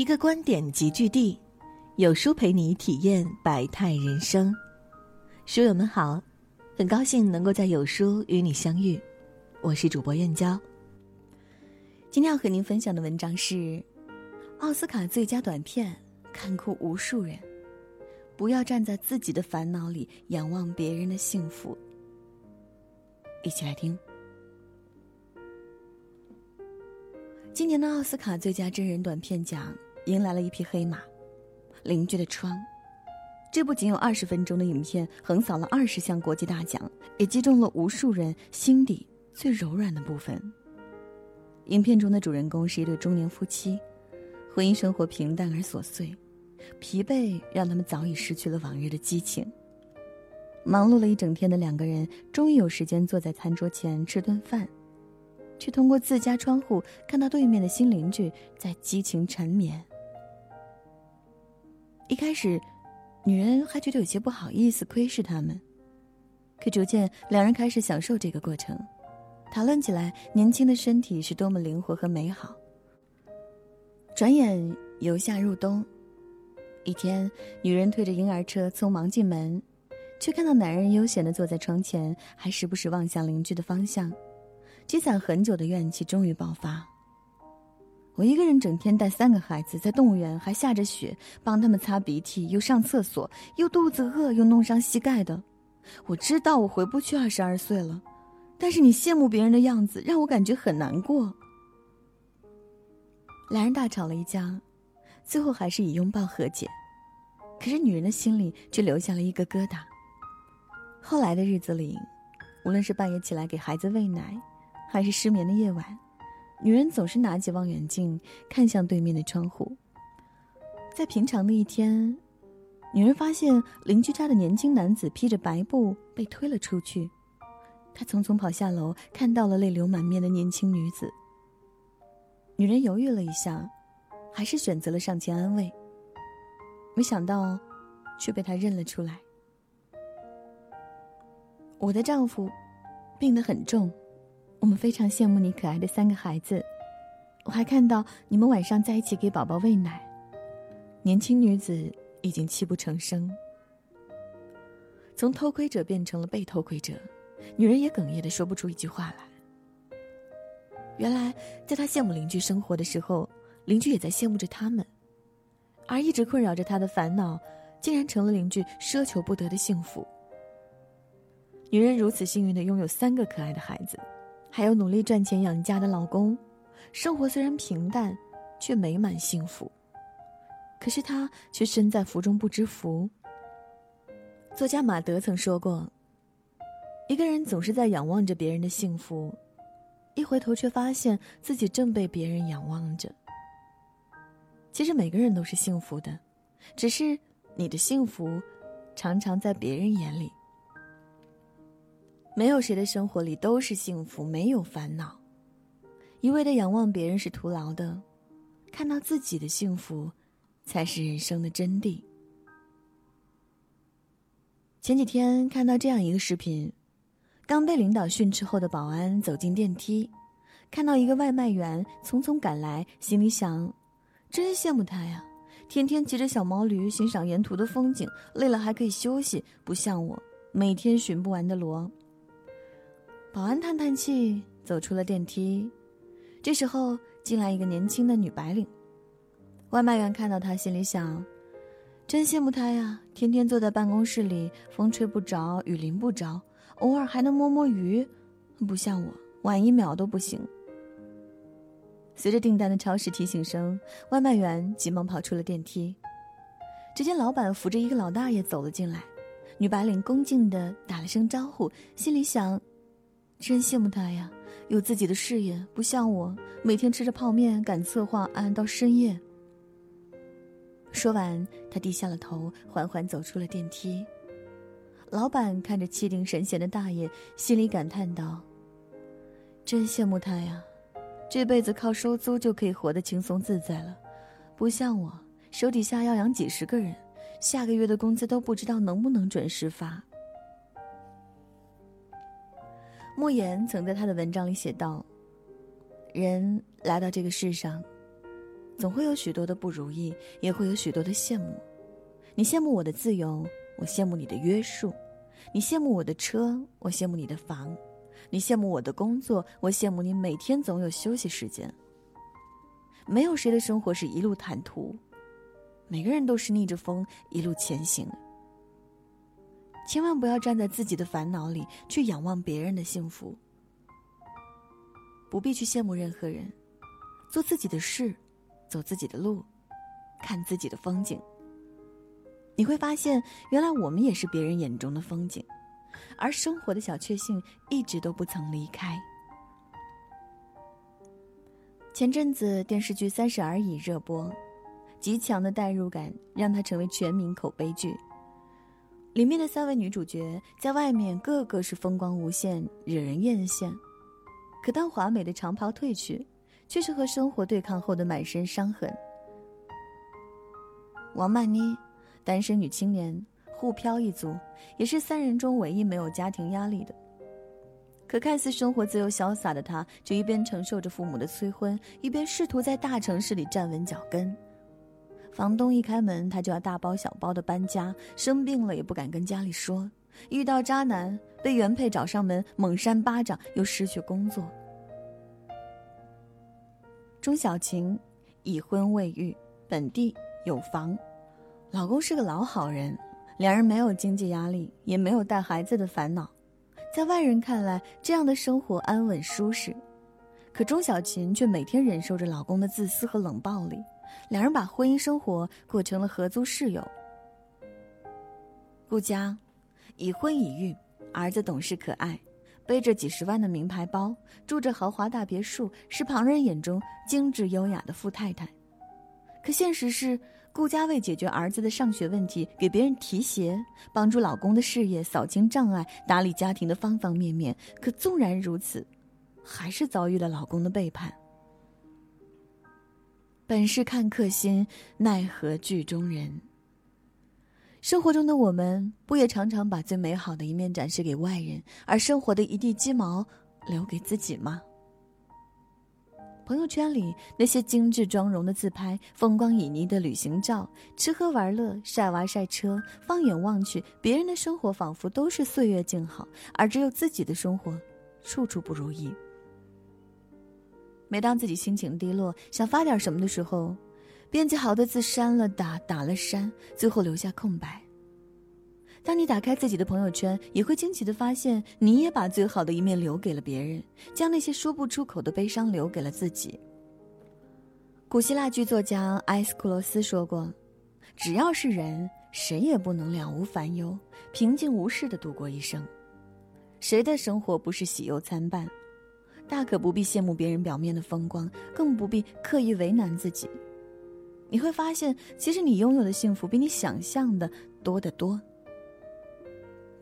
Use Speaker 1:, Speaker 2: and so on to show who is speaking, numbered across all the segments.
Speaker 1: 一个观点集聚地，有书陪你体验百态人生。书友们好，很高兴能够在有书与你相遇，我是主播燕娇。今天要和您分享的文章是奥斯卡最佳短片，看哭无数人。不要站在自己的烦恼里仰望别人的幸福。一起来听。今年的奥斯卡最佳真人短片奖迎来了一匹黑马，《邻居的窗》。这部仅有二十分钟的影片横扫了二十项国际大奖，也击中了无数人心底最柔软的部分。影片中的主人公是一对中年夫妻，婚姻生活平淡而琐碎，疲惫让他们早已失去了往日的激情。忙碌了一整天的两个人，终于有时间坐在餐桌前吃顿饭。却通过自家窗户看到对面的新邻居在激情缠绵。一开始，女人还觉得有些不好意思窥视他们，可逐渐两人开始享受这个过程，讨论起来年轻的身体是多么灵活和美好。转眼由夏入冬，一天，女人推着婴儿车匆忙进门，却看到男人悠闲的坐在窗前，还时不时望向邻居的方向。积攒很久的怨气终于爆发。我一个人整天带三个孩子，在动物园还下着雪，帮他们擦鼻涕，又上厕所，又肚子饿，又弄伤膝盖的。我知道我回不去二十二岁了，但是你羡慕别人的样子让我感觉很难过。两人大吵了一架，最后还是以拥抱和解。可是女人的心里却留下了一个疙瘩。后来的日子里，无论是半夜起来给孩子喂奶，还是失眠的夜晚，女人总是拿起望远镜看向对面的窗户。在平常的一天，女人发现邻居家的年轻男子披着白布被推了出去，她匆匆跑下楼，看到了泪流满面的年轻女子。女人犹豫了一下，还是选择了上前安慰。没想到，却被他认了出来。我的丈夫病得很重。我们非常羡慕你可爱的三个孩子，我还看到你们晚上在一起给宝宝喂奶。年轻女子已经泣不成声，从偷窥者变成了被偷窥者，女人也哽咽的说不出一句话来。原来，在她羡慕邻居生活的时候，邻居也在羡慕着他们，而一直困扰着她的烦恼，竟然成了邻居奢求不得的幸福。女人如此幸运的拥有三个可爱的孩子。还有努力赚钱养家的老公，生活虽然平淡，却美满幸福。可是她却身在福中不知福。作家马德曾说过：“一个人总是在仰望着别人的幸福，一回头却发现自己正被别人仰望着。”其实每个人都是幸福的，只是你的幸福，常常在别人眼里。没有谁的生活里都是幸福，没有烦恼。一味的仰望别人是徒劳的，看到自己的幸福，才是人生的真谛。前几天看到这样一个视频：刚被领导训斥后的保安走进电梯，看到一个外卖员匆匆赶来，心里想：真羡慕他呀，天天骑着小毛驴欣赏沿途的风景，累了还可以休息，不像我每天寻不完的螺。保安叹叹气，走出了电梯。这时候进来一个年轻的女白领。外卖员看到她，心里想：真羡慕她呀，天天坐在办公室里，风吹不着，雨淋不着，偶尔还能摸摸鱼，不像我，晚一秒都不行。随着订单的超市提醒声，外卖员急忙跑出了电梯。只见老板扶着一个老大爷走了进来，女白领恭敬地打了声招呼，心里想。真羡慕他呀，有自己的事业，不像我每天吃着泡面赶策划案到深夜。说完，他低下了头，缓缓走出了电梯。老板看着气定神闲的大爷，心里感叹道：“真羡慕他呀，这辈子靠收租就可以活得轻松自在了，不像我手底下要养几十个人，下个月的工资都不知道能不能准时发。”莫言曾在他的文章里写道：“人来到这个世上，总会有许多的不如意，也会有许多的羡慕。你羡慕我的自由，我羡慕你的约束；你羡慕我的车，我羡慕你的房；你羡慕我的工作，我羡慕你每天总有休息时间。没有谁的生活是一路坦途，每个人都是逆着风一路前行。千万不要站在自己的烦恼里去仰望别人的幸福，不必去羡慕任何人，做自己的事，走自己的路，看自己的风景。你会发现，原来我们也是别人眼中的风景，而生活的小确幸一直都不曾离开。前阵子电视剧《三十而已》热播，极强的代入感让它成为全民口碑剧。里面的三位女主角在外面个个是风光无限，惹人艳羡，可当华美的长袍褪去，却是和生活对抗后的满身伤痕。王曼妮，单身女青年，沪漂一族，也是三人中唯一没有家庭压力的。可看似生活自由潇洒的她，却一边承受着父母的催婚，一边试图在大城市里站稳脚跟。房东一开门，他就要大包小包的搬家。生病了也不敢跟家里说。遇到渣男，被原配找上门猛扇巴掌，又失去工作。钟小晴，已婚未育，本地有房，老公是个老好人，两人没有经济压力，也没有带孩子的烦恼。在外人看来，这样的生活安稳舒适。可钟小琴却每天忍受着老公的自私和冷暴力。两人把婚姻生活过成了合租室友。顾家，已婚已育，儿子懂事可爱，背着几十万的名牌包，住着豪华大别墅，是旁人眼中精致优雅的富太太。可现实是，顾家为解决儿子的上学问题，给别人提鞋，帮助老公的事业扫清障碍，打理家庭的方方面面。可纵然如此，还是遭遇了老公的背叛。本是看客心，奈何剧中人。生活中的我们，不也常常把最美好的一面展示给外人，而生活的一地鸡毛留给自己吗？朋友圈里那些精致妆容的自拍、风光旖旎的旅行照、吃喝玩乐、晒娃晒车，放眼望去，别人的生活仿佛都是岁月静好，而只有自己的生活，处处不如意。每当自己心情低落，想发点什么的时候，编辑好的字删了打，打了删，最后留下空白。当你打开自己的朋友圈，也会惊奇的发现，你也把最好的一面留给了别人，将那些说不出口的悲伤留给了自己。古希腊剧作家埃斯库罗斯说过：“只要是人，谁也不能了无烦忧，平静无事的度过一生。谁的生活不是喜忧参半？”大可不必羡慕别人表面的风光，更不必刻意为难自己。你会发现，其实你拥有的幸福比你想象的多得多。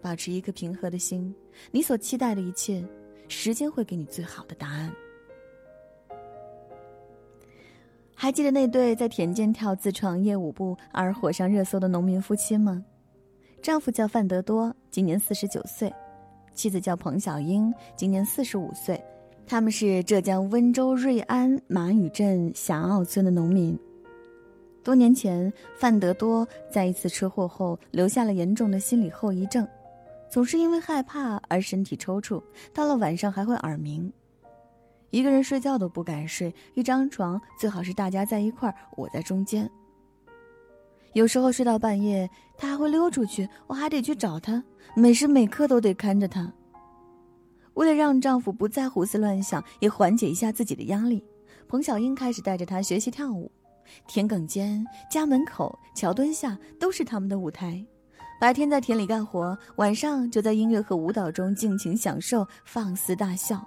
Speaker 1: 保持一颗平和的心，你所期待的一切，时间会给你最好的答案。还记得那对在田间跳自创业舞步而火上热搜的农民夫妻吗？丈夫叫范德多，今年四十九岁；妻子叫彭小英，今年四十五岁。他们是浙江温州瑞安马屿镇霞澳村的农民。多年前，范德多在一次车祸后留下了严重的心理后遗症，总是因为害怕而身体抽搐，到了晚上还会耳鸣，一个人睡觉都不敢睡，一张床最好是大家在一块儿，我在中间。有时候睡到半夜，他还会溜出去，我还得去找他，每时每刻都得看着他。为了让丈夫不再胡思乱想，也缓解一下自己的压力，彭小英开始带着他学习跳舞。田埂间、家门口、桥墩下都是他们的舞台。白天在田里干活，晚上就在音乐和舞蹈中尽情享受、放肆大笑。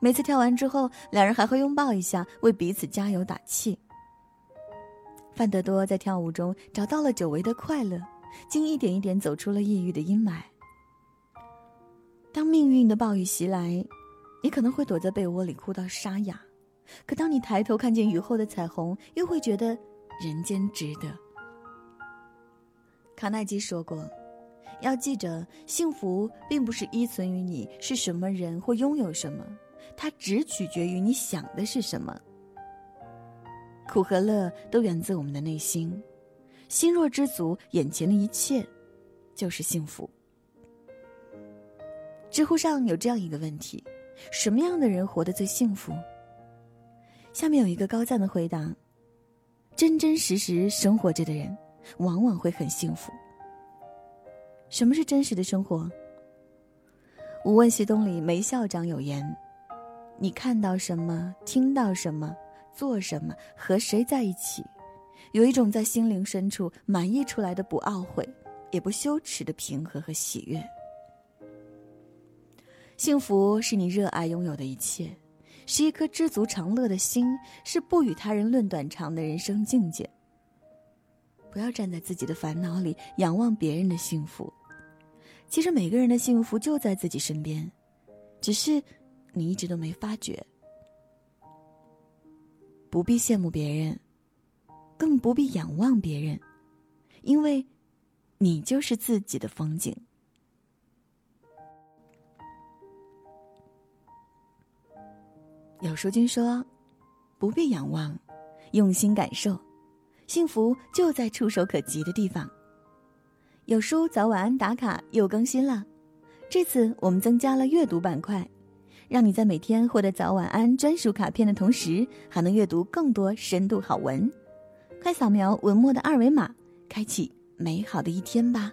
Speaker 1: 每次跳完之后，两人还会拥抱一下，为彼此加油打气。范德多在跳舞中找到了久违的快乐，竟一点一点走出了抑郁的阴霾。当命运的暴雨袭来，你可能会躲在被窝里哭到沙哑；可当你抬头看见雨后的彩虹，又会觉得人间值得。卡耐基说过：“要记着，幸福并不是依存于你是什么人或拥有什么，它只取决于你想的是什么。”苦和乐都源自我们的内心。心若知足，眼前的一切就是幸福。知乎上有这样一个问题：什么样的人活得最幸福？下面有一个高赞的回答：真真实实生活着的人，往往会很幸福。什么是真实的生活？《无问西东》里梅校长有言：“你看到什么，听到什么，做什么，和谁在一起，有一种在心灵深处满溢出来的不懊悔，也不羞耻的平和和喜悦。幸福是你热爱拥有的一切，是一颗知足常乐的心，是不与他人论短长的人生境界。不要站在自己的烦恼里仰望别人的幸福。”其实每个人的幸福就在自己身边，只是你一直都没发觉。不必羡慕别人，更不必仰望别人，因为，你就是自己的风景。有书君说：“不必仰望，用心感受，幸福就在触手可及的地方。”有书早晚安打卡又更新了，这次我们增加了阅读板块，让你在每天获得早晚安专属卡片的同时，还能阅读更多深度好文。快扫描文末的二维码，开启美好的一天吧！